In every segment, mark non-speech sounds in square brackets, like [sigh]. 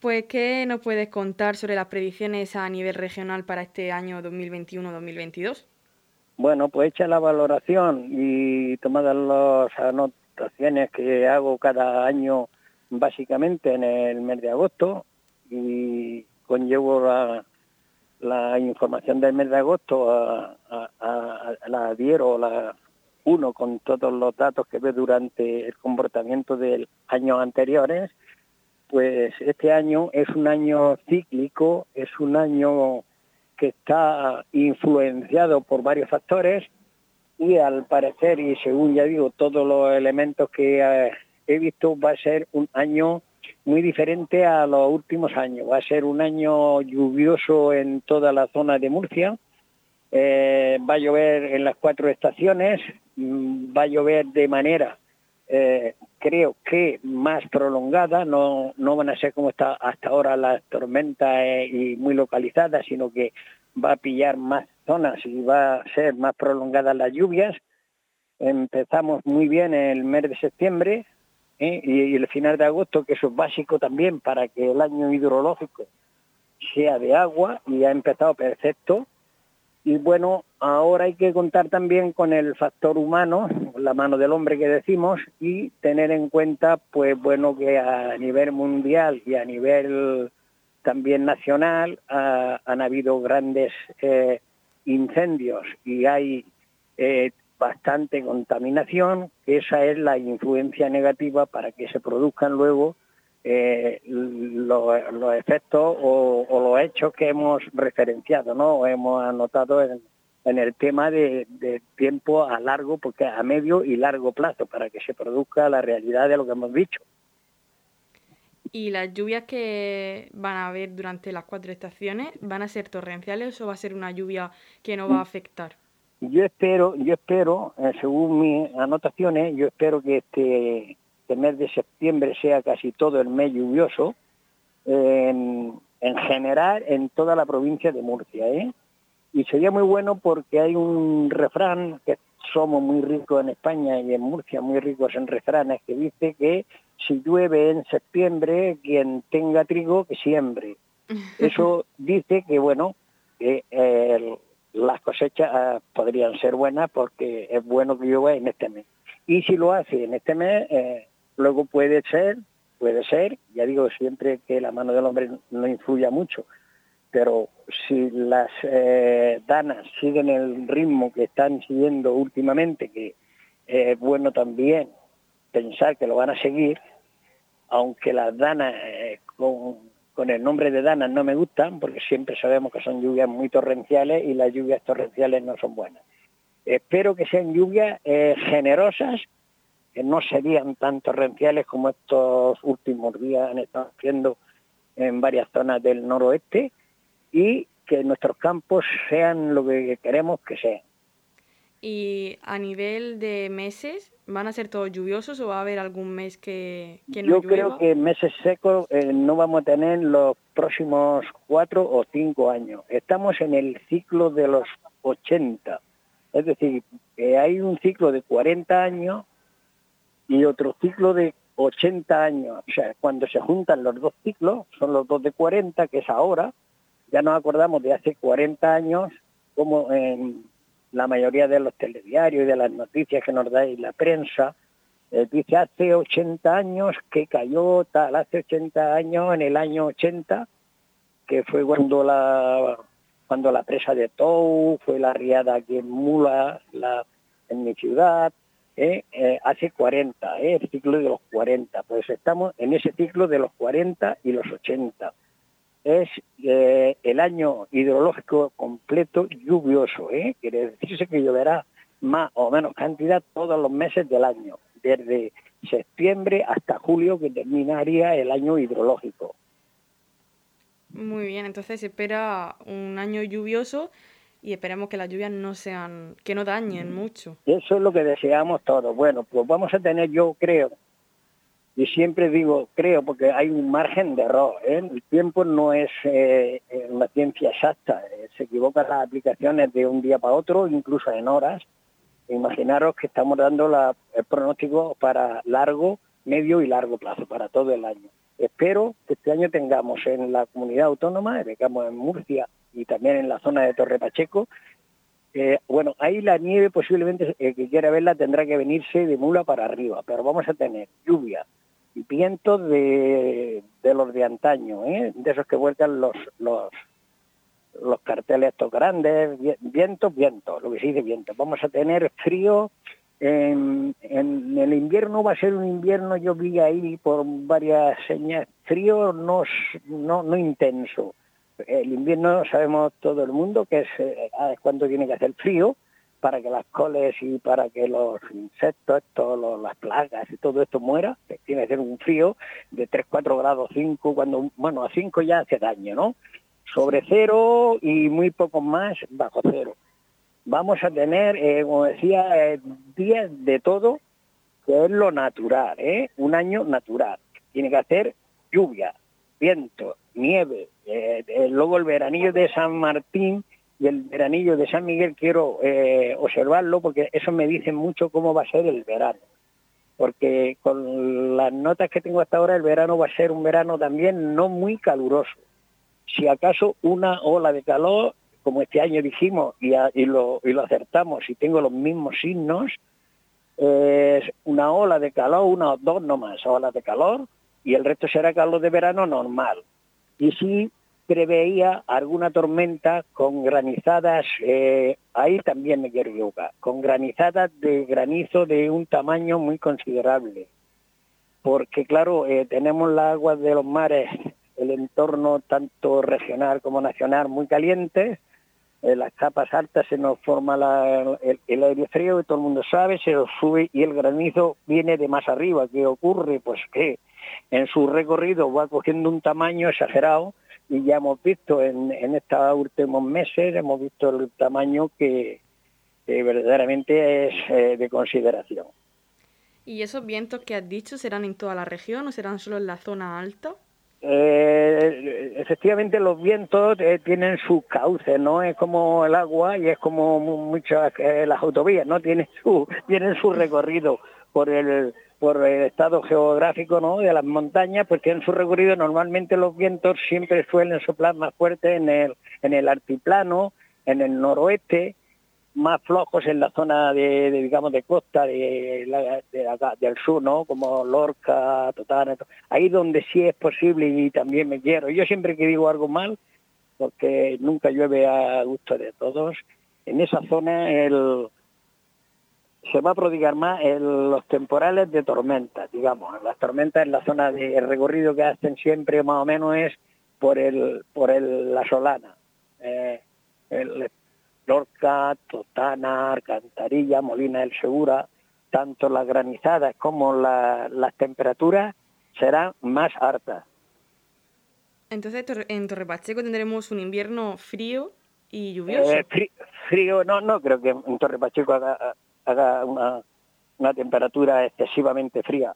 Pues, ¿qué nos puedes contar sobre las predicciones a nivel regional para este año 2021-2022? Bueno, pues hecha la valoración y tomadas las anotaciones que hago cada año básicamente en el mes de agosto y conllevo la, información del mes de agosto a, la adhiero la uno con todos los datos que ve durante el comportamiento del años anteriores, pues este año es un año cíclico, es un año que está influenciado por varios factores y al parecer, y según ya digo, todos los elementos que eh, he visto, va a ser un año muy diferente a los últimos años. Va a ser un año lluvioso en toda la zona de Murcia. Eh, va a llover en las cuatro estaciones, mm, va a llover de manera, eh, creo que más prolongada, no, no van a ser como está hasta ahora las tormentas eh, y muy localizadas, sino que va a pillar más zonas y va a ser más prolongadas las lluvias. Empezamos muy bien el mes de septiembre, ¿eh? y, el final de agosto, que eso es básico también para que el año hidrológico sea de agua y ha empezado perfecto. Y bueno, ahora hay que contar también con el factor humano, la mano del hombre que decimos, y tener en cuenta, pues bueno, que a nivel mundial y a nivel también nacional han habido grandes eh, incendios y hay eh, bastante contaminación, esa es la influencia negativa para que se produzcan luego eh, los, efectos o, los hechos que hemos referenciado, ¿no? hemos anotado en, el tema de, tiempo a largo, porque a medio y largo plazo, para que se produzca la realidad de lo que hemos dicho. ¿Y las lluvias que van a haber durante las cuatro estaciones van a ser torrenciales o va a ser una lluvia que no va a afectar? Yo espero, yo espero, eh, según mis anotaciones, yo espero que este, este, mes de septiembre sea casi todo el mes lluvioso, en, general en toda la provincia de Murcia. ¿eh? Y sería muy bueno porque hay un refrán, que somos muy ricos en España y en Murcia muy ricos en refranes, que dice que si llueve en septiembre, quien tenga trigo, que siembre. [laughs] Eso dice que, bueno, que el las cosechas ah, podrían ser buenas porque es bueno que llueva en este mes. Y si lo hace en este mes, eh, luego puede ser, puede ser, ya digo siempre que la mano del hombre no influya mucho, pero si las eh, danas siguen el ritmo que están siguiendo últimamente, que es bueno también pensar que lo van a seguir, aunque las danas eh, con con el nombre de Danas no me gustan porque siempre sabemos que son lluvias muy torrenciales y las lluvias torrenciales no son buenas. Espero que sean lluvias eh, generosas, que no serían tan torrenciales como estos últimos días han estado haciendo en varias zonas del noroeste y que nuestros campos sean lo que queremos que sean. Y a nivel de meses, ¿van a ser todos lluviosos o va a haber algún mes que, que no Yo creo que meses secos eh, no vamos a tener los próximos cuatro o cinco años. Estamos en el ciclo de los 80. Es decir, hay un ciclo de 40 años y otro ciclo de 80 años. O sea, cuando se juntan los dos ciclos, son los dos de 40, que es ahora, ya nos acordamos de hace 40 años, como en la mayoría de los telediarios y de las noticias que nos dais la prensa, eh, dice hace 80 años que cayó tal, hace 80 años, en el año 80, que fue cuando la cuando la presa de Tou, fue la riada aquí en Mula, la, en mi ciudad, eh, eh, hace 40, el ciclo de los 40, pues estamos en ese ciclo de los 40 y los 80 es eh, el año hidrológico completo lluvioso, ¿eh? quiere decirse que lloverá más o menos cantidad todos los meses del año, desde septiembre hasta julio que terminaría el año hidrológico. Muy bien, entonces se espera un año lluvioso y esperemos que las lluvias no sean, que no dañen mucho. Eso es lo que deseamos todos. Bueno, pues vamos a tener, yo creo, y siempre digo, creo, porque hay un margen de error. ¿eh? El tiempo no es eh, una ciencia exacta. Eh, se equivocan las aplicaciones de un día para otro, incluso en horas. Imaginaros que estamos dando la, el pronóstico para largo, medio y largo plazo, para todo el año. espero que este año tengamos en la comunidad autónoma, digamos en Murcia y también en la zona de Torre Pacheco, eh, bueno, ahí la nieve posiblemente, el que quiera verla tendrá que venirse de mula para arriba, pero vamos a tener lluvia y vientos de, los de antaño, ¿eh? de esos que vuelcan los, los, los carteles estos grandes, vientos, vientos, lo que se dice viento. Vamos a tener frío, en, el invierno va a ser un invierno, yo vi ahí por varias señas, frío no, no, no intenso, el invierno sabemos todo el mundo que eh, es, cuando tiene que hacer frío para que las coles y para que los insectos, todas las plagas y todo esto muera, tiene que ser un frío de 3, 4 grados, 5, cuando, bueno, a 5 ya hace daño, ¿no? Sobre cero y muy poco más bajo cero. Vamos a tener, eh, como decía, eh, días de todo, que es lo natural, ¿eh? Un año natural. Tiene que hacer lluvia, viento, nieve. Eh, luego el veranillo de San Martín y el veranillo de San Miguel quiero eh, observarlo porque eso me dice mucho cómo va a ser el verano. Porque con las notas que tengo hasta ahora, el verano va a ser un verano también no muy caluroso. Si acaso una ola de calor, como este año dijimos y, lo, y lo acertamos y tengo los mismos signos, es una ola de calor, una o dos nomás olas de calor, y el resto será calor de verano normal. Y sí preveía alguna tormenta con granizadas, eh, ahí también me quiero equivocar, con granizadas de granizo de un tamaño muy considerable. Porque claro, eh, tenemos las aguas de los mares, el entorno tanto regional como nacional muy caliente, en las capas altas se nos forma el, el, aire frío, que todo el mundo sabe, se nos sube y el granizo viene de más arriba. ¿Qué ocurre? Pues que en su recorrido va cogiendo un tamaño exagerado y ya hemos visto en, estos últimos meses, hemos visto el tamaño que, verdaderamente es eh, de consideración. ¿Y esos vientos que has dicho serán en toda la región o serán solo en la zona alta? Eh, efectivamente los vientos eh, tienen sus cauces, no es como el agua y es como muchas las autovías, no tienen su [laughs] tienen su recorrido por el por el estado geográfico ¿no? de las montañas, pues tienen su recorrido. Normalmente los vientos siempre suelen soplar más fuerte en el, en el altiplano, en el noroeste, más flojos en la zona de, digamos de costa de, del sur, ¿no? Como Lorca, Totana, ahí donde sí es posible y también me quiero. Yo siempre que digo algo mal, porque nunca llueve a gusto de todos, en esa zona el, se va a prodigar más en los temporales de tormenta, digamos. Las tormentas en la zona de recorrido que hacen siempre más o menos es por el por el, la Solana. Eh, el Lorca, Totana, Alcantarilla, Molina del Segura, tanto las granizadas como las temperaturas serán más altas. Entonces en Torre Pacheco tendremos un invierno frío y lluvioso. Eh, frío, no, no creo que en Torre Pacheco haga, haga una, una temperatura excesivamente fría.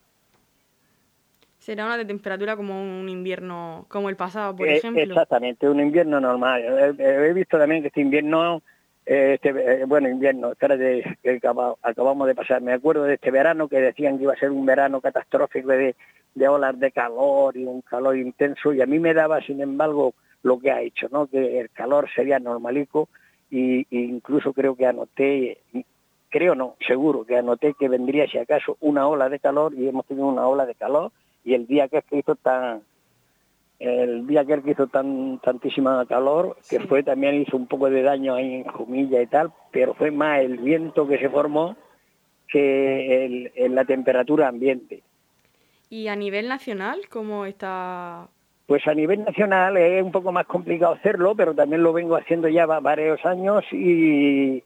Será una de temperatura como un invierno, como el pasado, por eh, ejemplo. Exactamente, un invierno normal. He, visto también que este invierno, eh, este, eh, bueno, invierno, espérate, que acabamos de pasar. Me acuerdo de este verano que decían que iba a ser un verano catastrófico de, de olas de calor y un calor intenso, y a mí me daba, sin embargo, lo que ha hecho, ¿no? Que el calor sería normalico, y, e incluso creo que anoté creo no, seguro que anoté que vendría si acaso una ola de calor y hemos tenido una ola de calor y el día que hizo tan el día que hizo tan tantísima calor que fue también hizo un poco de daño ahí en Jumilla y tal pero fue más el viento que se formó que el, la temperatura ambiente. Y a nivel nacional cómo está pues a nivel nacional es un poco más complicado hacerlo pero también lo vengo haciendo ya varios años y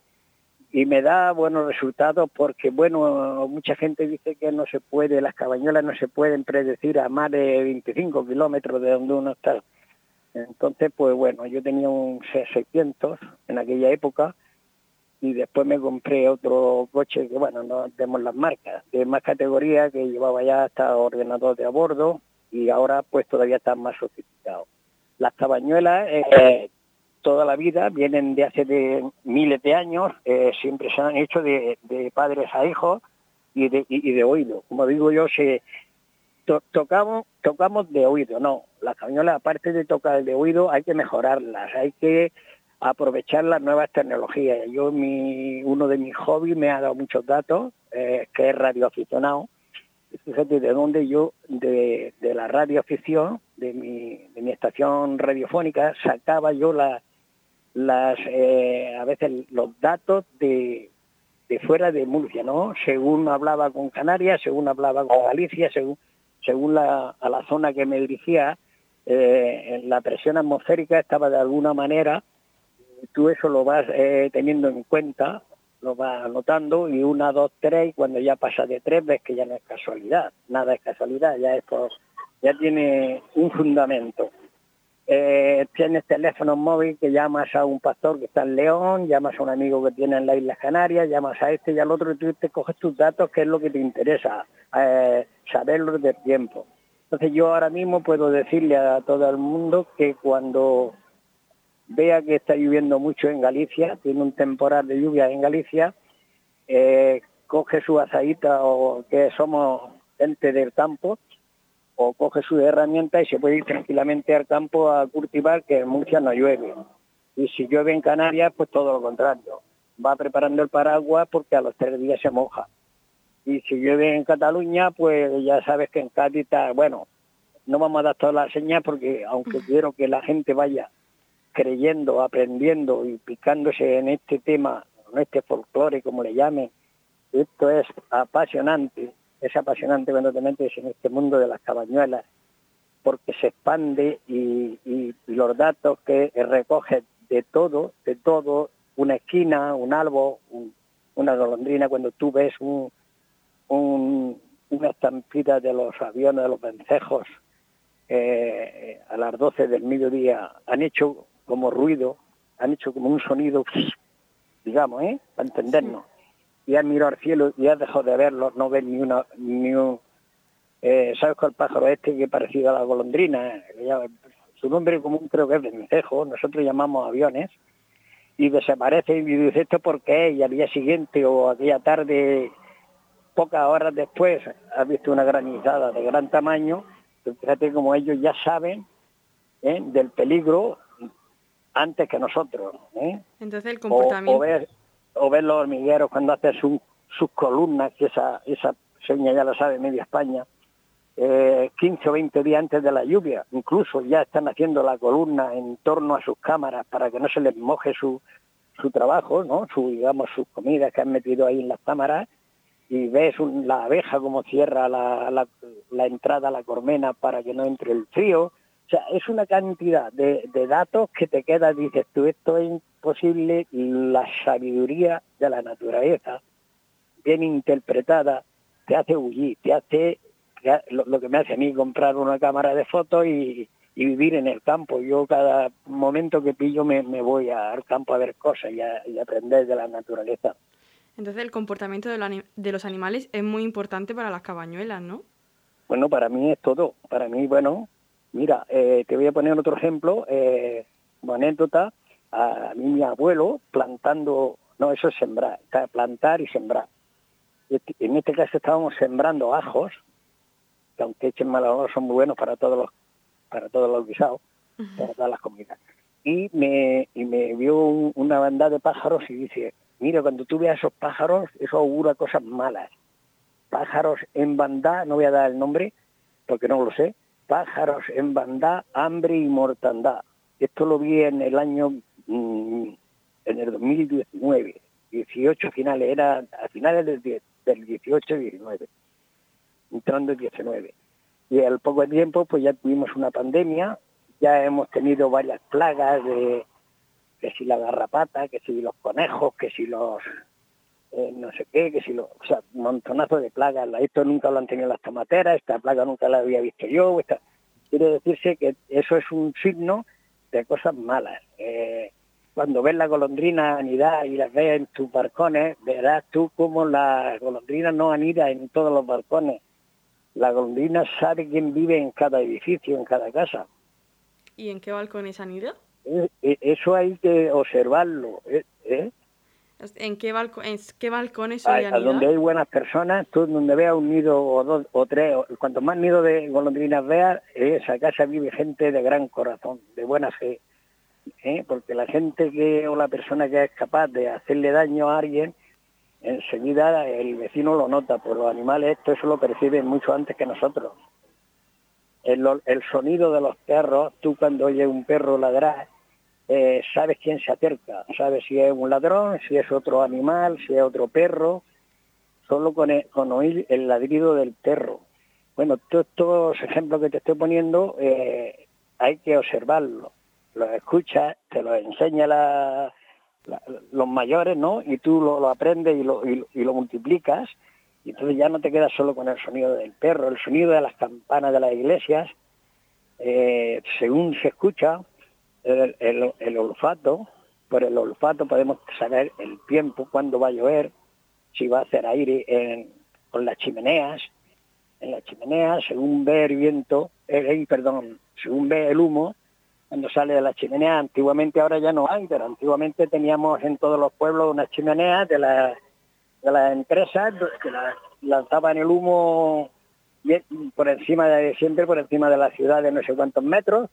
y me da buenos resultados porque, bueno, mucha gente dice que no se puede, las cabañuelas no se pueden predecir a más de 25 kilómetros de donde uno está. Entonces, pues bueno, yo tenía un C600 en aquella época y después me compré otro coche que, bueno, no tenemos las marcas, de más categoría, que llevaba ya hasta ordenador de a bordo y ahora pues todavía está más sofisticado. Las cabañuelas eh, toda la vida, vienen de hace de miles de años, eh, siempre se han hecho de, padres a hijos y de, y, de oído. Como digo yo, se, tocamos, tocamos de oído, no. Las cabañuelas, aparte de tocar de oído, hay que mejorarlas, hay que aprovechar las nuevas tecnologías. Yo, mi, uno de mis hobbies me ha dado muchos datos, eh, que es radioaficionado. Fíjate de dónde yo, de, de la radioafición, de mi, de mi estación radiofónica, sacaba yo la, las, eh, a veces los datos de, de fuera de Murcia, ¿no? Según hablaba con Canarias, según hablaba con Galicia, según, según la, a la zona que me dirigía, eh, la presión atmosférica estaba de alguna manera, tú eso lo vas eh, teniendo en cuenta, lo vas anotando y una, dos, tres, y cuando ya pasa de tres ves que ya no es casualidad, nada es casualidad, ya esto ya tiene un fundamento eh, tienes teléfono móvil que llamas a un pastor que está en León, llamas a un amigo que tiene en las Islas Canarias, llamas a este y al otro y tú te coges tus datos, que es lo que te interesa, eh, saberlo del tiempo. Entonces yo ahora mismo puedo decirle a todo el mundo que cuando vea que está lloviendo mucho en Galicia, tiene un temporal de lluvia en Galicia, eh, coge su asadita o que somos gente del campo o coge su herramienta y se puede ir tranquilamente al campo a cultivar, que en Murcia no llueve. Y si llueve en Canarias, pues todo lo contrario. Va preparando el paraguas porque a los tres días se moja. Y si llueve en Cataluña, pues ya sabes que en Cádiz está, bueno, no vamos a dar todas las señas porque aunque quiero que la gente vaya creyendo, aprendiendo y picándose en este tema, en este folclore, como le llamen, esto es apasionante es apasionante cuando te metes en este mundo de las cabañuelas, porque se expande y, los datos que recoge de todo, de todo, una esquina, un árbol, una golondrina, cuando tú ves un, una estampida de los aviones, de los vencejos, eh, a las 12 del mediodía, han hecho como ruido, han hecho como un sonido, digamos, ¿eh? para entendernos y has mirado al cielo y has dejado de verlo, no ves ni una, ni un, eh, ¿sabes cuál pájaro este que es parecido a la golondrina? Su nombre común creo que es vencejo, nosotros llamamos aviones, y desaparece y dice esto porque es, y al día siguiente o aquella tarde, pocas horas después, has visto una granizada de gran tamaño, fíjate como ellos ya saben ¿eh? del peligro antes que nosotros. ¿eh? Entonces el comportamiento o ver los hormigueros cuando hacen sus columnas, que esa, esa seña ya la sabe media España, eh, 15 o 20 días antes de la lluvia. Incluso ya están haciendo la columna en torno a sus cámaras para que no se les moje su, su trabajo, ¿no? Su, digamos, sus comidas que han metido ahí en las cámaras y ves la abeja como cierra la, la, la entrada a la cormena para que no entre el frío. O sea, es una cantidad de, datos que te queda, dices tú, esto es imposible, la sabiduría de la naturaleza, bien interpretada, te hace huir, te hace, lo, que me hace a mí comprar una cámara de fotos y, vivir en el campo. Yo cada momento que pillo me, voy al campo a ver cosas y, y aprender de la naturaleza. Entonces el comportamiento de, de los animales es muy importante para las cabañuelas, ¿no? Bueno, para mí es todo. Para mí, bueno, Mira, eh, te voy a poner otro ejemplo, eh, una anécdota. A, mi abuelo plantando, no, eso es sembrar, plantar y sembrar. Este, en este caso estábamos sembrando ajos, que aunque echen mal olor son muy buenos para todos los, para todos los guisados, para todas las comidas. Y me, y me vio una banda de pájaros y dice, mira, cuando tú veas esos pájaros, eso augura cosas malas. Pájaros en banda, no voy a dar el nombre, porque no lo sé, pájaros en bandá, hambre y mortandad. Esto lo vi en el año, en el 2019, 18 finales, era a finales del, del 18-19, entrando el 19. Y al poco tiempo pues ya tuvimos una pandemia, ya hemos tenido varias plagas de que si la garrapata, que si los conejos, que si los eh, no sé qué, que si lo, o sea, montonazo de plagas. Esto nunca lo han tenido las tomateras, esta plaga nunca la había visto yo. Esta... Quiere decirse que eso es un signo de cosas malas. Eh, cuando ves la golondrina anidar y las ves en tus balcones, verás tú cómo la golondrina no anida en todos los balcones. La golondrina sabe quién vive en cada edificio, en cada casa. ¿Y en qué balcones anida? Eh, eso hay que observarlo. ¿eh? ¿En qué, balco en qué balcones a, a donde hay buenas personas, tú donde veas un nido o dos o tres, cuanto más nido de golondrinas veas, esa casa vive gente de gran corazón, de buena fe. ¿Eh? Porque la gente que o la persona que es capaz de hacerle daño a alguien, enseguida el vecino lo nota, pues los animales esto eso lo perciben mucho antes que nosotros. El, el sonido de los perros, tú cuando oyes un perro ladrar, eh, sabes quién se acerca, sabes si es un ladrón, si es otro animal, si es otro perro, solo con, e, con oír el ladrido del perro. Bueno, todos estos ejemplos que te estoy poniendo eh, hay que observarlos, los escuchas, te los enseña los mayores, ¿no? Y tú lo, aprendes y lo, y, lo multiplicas, y entonces ya no te quedas solo con el sonido del perro, el sonido de las campanas de las iglesias, eh, según se escucha, el, olfato, por el olfato podemos saber el tiempo, cuándo va a llover, si va a hacer aire en, con las chimeneas. En las chimeneas, según ve el viento, eh, perdón, según ve el humo, cuando sale de la chimenea, antiguamente ahora ya no hay, pero antiguamente teníamos en todos los pueblos unas chimeneas de, la, de las empresas que lanzaban el humo por encima de siempre, por encima de la ciudad de no sé cuántos metros,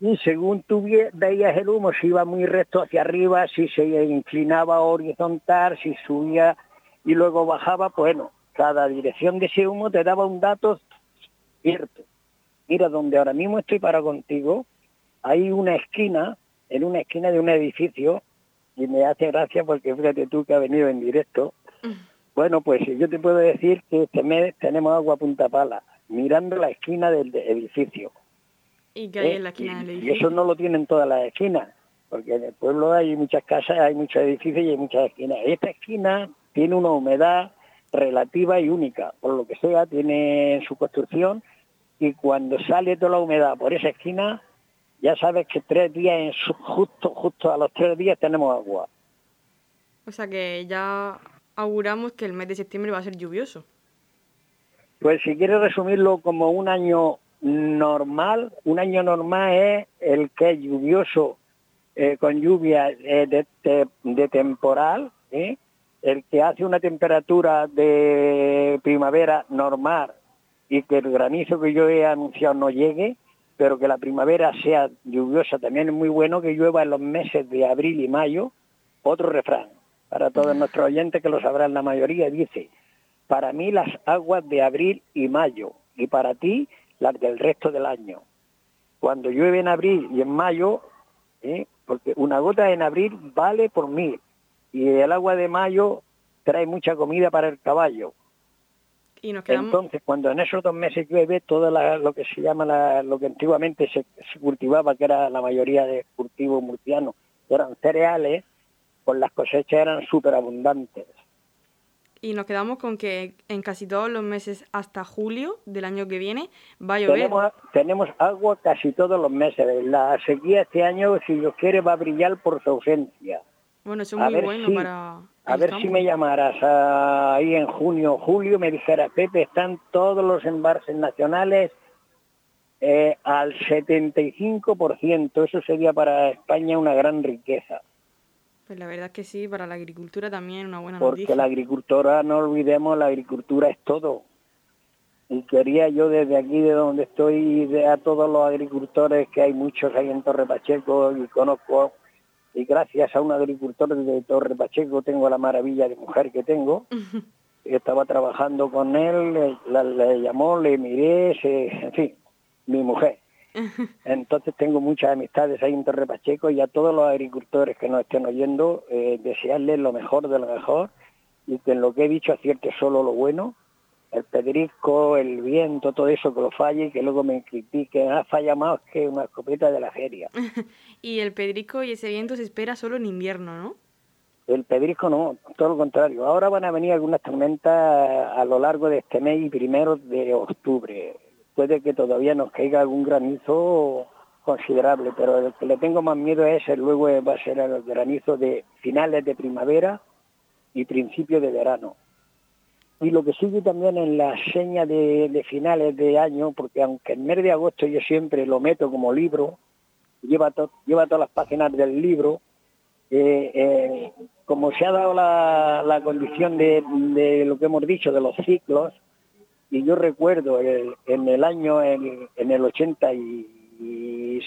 y según tú veías el humo, si iba muy recto hacia arriba, si se inclinaba horizontal, si subía y luego bajaba, pues bueno, cada dirección de ese humo te daba un dato cierto. Mira, donde ahora mismo estoy para contigo, hay una esquina, en una esquina de un edificio, y me hace gracia porque fíjate tú que ha venido en directo. Mm. Bueno, pues yo te puedo decir que este mes tenemos agua punta pala, mirando la esquina del edificio ¿Y hay en la esquina del edificio? Y eso no lo tienen todas las esquinas, porque en el pueblo hay muchas casas, hay muchos edificios y hay muchas esquinas. Esta esquina tiene una humedad relativa y única, por lo que sea, tiene su construcción y cuando sale toda la humedad por esa esquina, ya sabes que tres días, en justo, justo a los tres días tenemos agua. O sea que ya auguramos que el mes de septiembre va a ser lluvioso. Pues si quieres resumirlo como un año normal, un año normal es el que es lluvioso eh, con lluvia eh, de, temporal, ¿eh? el que hace una temperatura de primavera normal y que el granizo que yo he anunciado no llegue, pero que la primavera sea lluviosa, también es muy bueno que llueva en los meses de abril y mayo. Otro refrán, para todos nuestros oyentes que lo sabrán la mayoría, dice, para mí las aguas de abril y mayo, y para ti las del resto del año. Cuando llueve en abril y en mayo, ¿eh? porque una gota en abril vale por mil y el agua de mayo trae mucha comida para el caballo. Y nos quedamos... Entonces, cuando en esos dos meses llueve, todo lo que se llama, lo que antiguamente se, cultivaba, que era la mayoría de cultivos murcianos, eran cereales, pues las cosechas eran súper abundantes y nos quedamos con que en casi todos los meses hasta julio del año que viene va a llover. Tenemos, tenemos agua casi todos los meses. La sequía este año, si Dios quiere, va a brillar por su ausencia. Bueno, eso es muy bueno para... A ver si me llamaras ahí en junio o julio, me dijeras, Pepe, están todos los embalses nacionales eh, al 75%. Eso sería para España una gran riqueza. Pues la verdad es que sí, para la agricultura también una buena Porque Porque la agricultura, no olvidemos, la agricultura es todo. Y quería yo desde aquí, de donde estoy, de a todos los agricultores, que hay muchos ahí en Torre Pacheco y conozco, y gracias a un agricultor de Torre Pacheco tengo la maravilla de mujer que tengo. Estaba trabajando con él, le, llamó, le miré, en fin, mi mujer. Entonces tengo muchas amistades ahí en Torre Pacheco y a todos los agricultores que nos estén oyendo, eh, desearles lo mejor de lo mejor y que en lo que he dicho acierte solo lo bueno, el pedrisco, el viento, todo eso que lo falle y que luego me critiquen, ah, falla más que una escopeta de la feria. [laughs] y el pedrisco y ese viento se espera solo en invierno, ¿no? El pedrisco no, todo lo contrario. Ahora van a venir algunas tormentas a lo largo de este mes y primero de octubre puede que todavía nos caiga algún granizo considerable, pero el que le tengo más miedo es el luego va a ser el granizo de finales de primavera y principio de verano. Y lo que sigue también en la seña de, finales de año, porque aunque el mes de agosto yo siempre lo meto como libro, lleva, lleva todas las páginas del libro, eh, eh, como se ha dado la, condición de, lo que hemos dicho de los ciclos, y yo recuerdo en el año, en, el 86,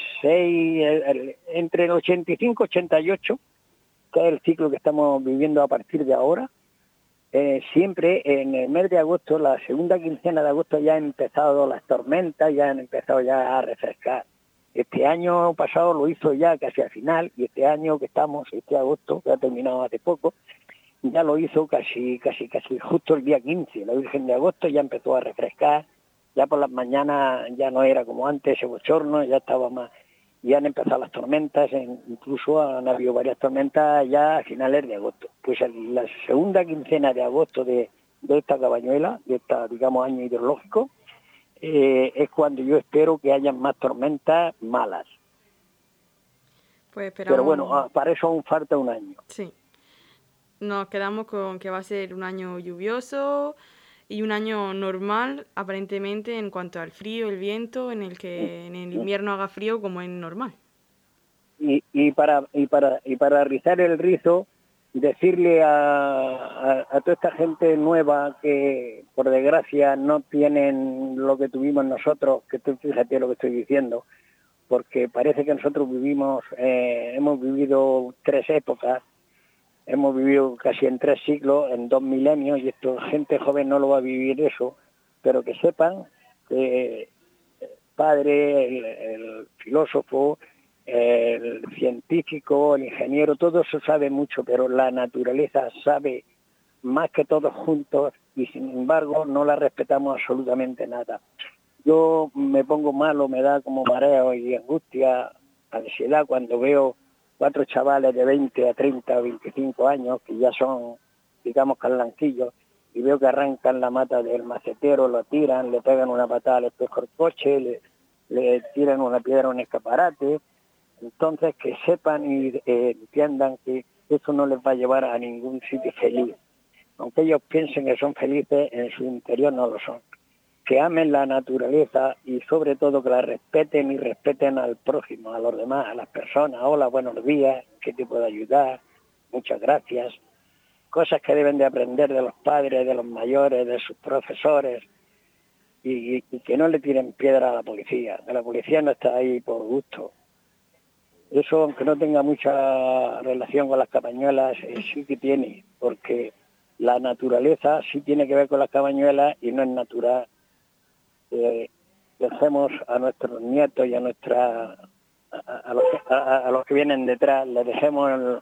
entre el 85 y 88, que es el ciclo que estamos viviendo a partir de ahora, eh, siempre en el mes de agosto, la segunda quincena de agosto ya han empezado las tormentas, ya han empezado ya a refrescar. Este año pasado lo hizo ya casi al final y este año que estamos, este agosto, que ha terminado hace poco, ya lo hizo casi, casi, casi justo el día 15. La Virgen de agosto ya empezó a refrescar, ya por las mañanas ya no era como antes ese bochorno, ya estaba más, ya han empezado las tormentas, incluso han habido varias tormentas ya a finales de agosto. Pues la segunda quincena de agosto de, de esta cabañuela, de esta, digamos, año hidrológico, eh, es cuando yo espero que haya más tormentas malas. Pues Pero bueno, ah, para eso aún falta un año. Sí. Nos quedamos con que va a ser un año lluvioso y un año normal, aparentemente, en cuanto al frío, el viento, en el que en el invierno haga frío como es normal. Y, y, para, y, para, y para rizar el rizo, decirle a, toda esta gente nueva que por desgracia no tienen lo que tuvimos nosotros, que tú fíjate lo que estoy diciendo, porque parece que nosotros vivimos, eh, hemos vivido tres épocas, hemos vivido casi en tres siglos, en dos milenios, y esto gente joven no lo va a vivir eso, pero que sepan que el padre, el filósofo, el científico, el ingeniero, todo eso sabe mucho, pero la naturaleza sabe más que todos juntos y sin embargo no la respetamos absolutamente nada. Yo me pongo malo, me da como mareo y angustia, ansiedad cuando veo cuatro chavales de 20 a 30 o 25 años que ya son, digamos, carlanquillos y veo que arrancan la mata del macetero, lo tiran, le pegan una patada al espejo del coche, le, tiran una piedra a un escaparate, entonces, que sepan y eh, entiendan que eso no les va a llevar a ningún sitio feliz. Aunque ellos piensen que son felices, en su interior no lo son. Que amen la naturaleza y sobre todo que la respeten y respeten al prójimo, a los demás, a las personas. Hola, buenos días, ¿qué te puedo ayudar? Muchas gracias. Cosas que deben de aprender de los padres, de los mayores, de sus profesores. Y, que no le tiren piedra a la policía. Que la policía no está ahí por gusto eso, aunque no tenga mucha relación con las cabañuelas, eh, sí que tiene, porque la naturaleza sí tiene que ver con las cabañuelas y no es natural. Dejemos a nuestros nietos y a nuestra a, los, que vienen detrás, les dejemos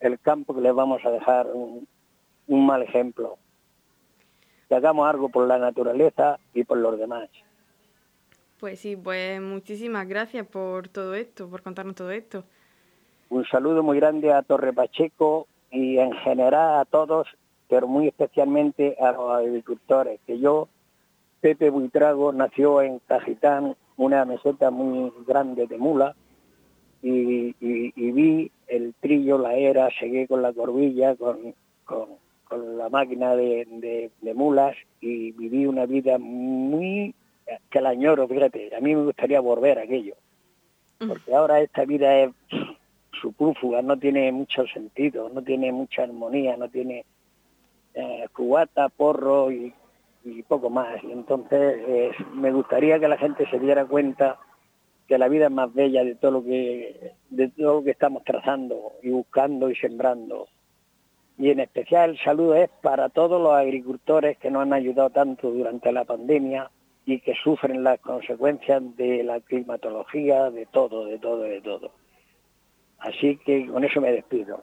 el, campo que les vamos a dejar un, un mal ejemplo. Que hagamos algo por la naturaleza y por los demás. Pues sí, pues muchísimas gracias por todo esto, por contarnos todo esto. Un saludo muy grande a Torre Pacheco y en general a todos, pero muy especialmente a los agricultores, que yo, Pepe Buitrago, nació en Cajitán, una meseta muy grande de mula, y, vi el trillo, la era, seguí con la corbilla, con, la máquina de mulas y viví una vida muy que la añoro, fíjate, a mí me gustaría volver a aquello, mm. porque ahora esta vida es supúrfuga, no tiene mucho sentido, no tiene mucha armonía, no tiene eh, cubata, porro y, poco más. Y entonces me gustaría que la gente se diera cuenta que la vida es más bella de todo lo que de todo lo que estamos trazando y buscando y sembrando. Y en especial el saludo es para todos los agricultores que nos han ayudado tanto durante la pandemia, y que sufren las consecuencias de la climatología, de todo, de todo, de todo. Así que con eso me despido.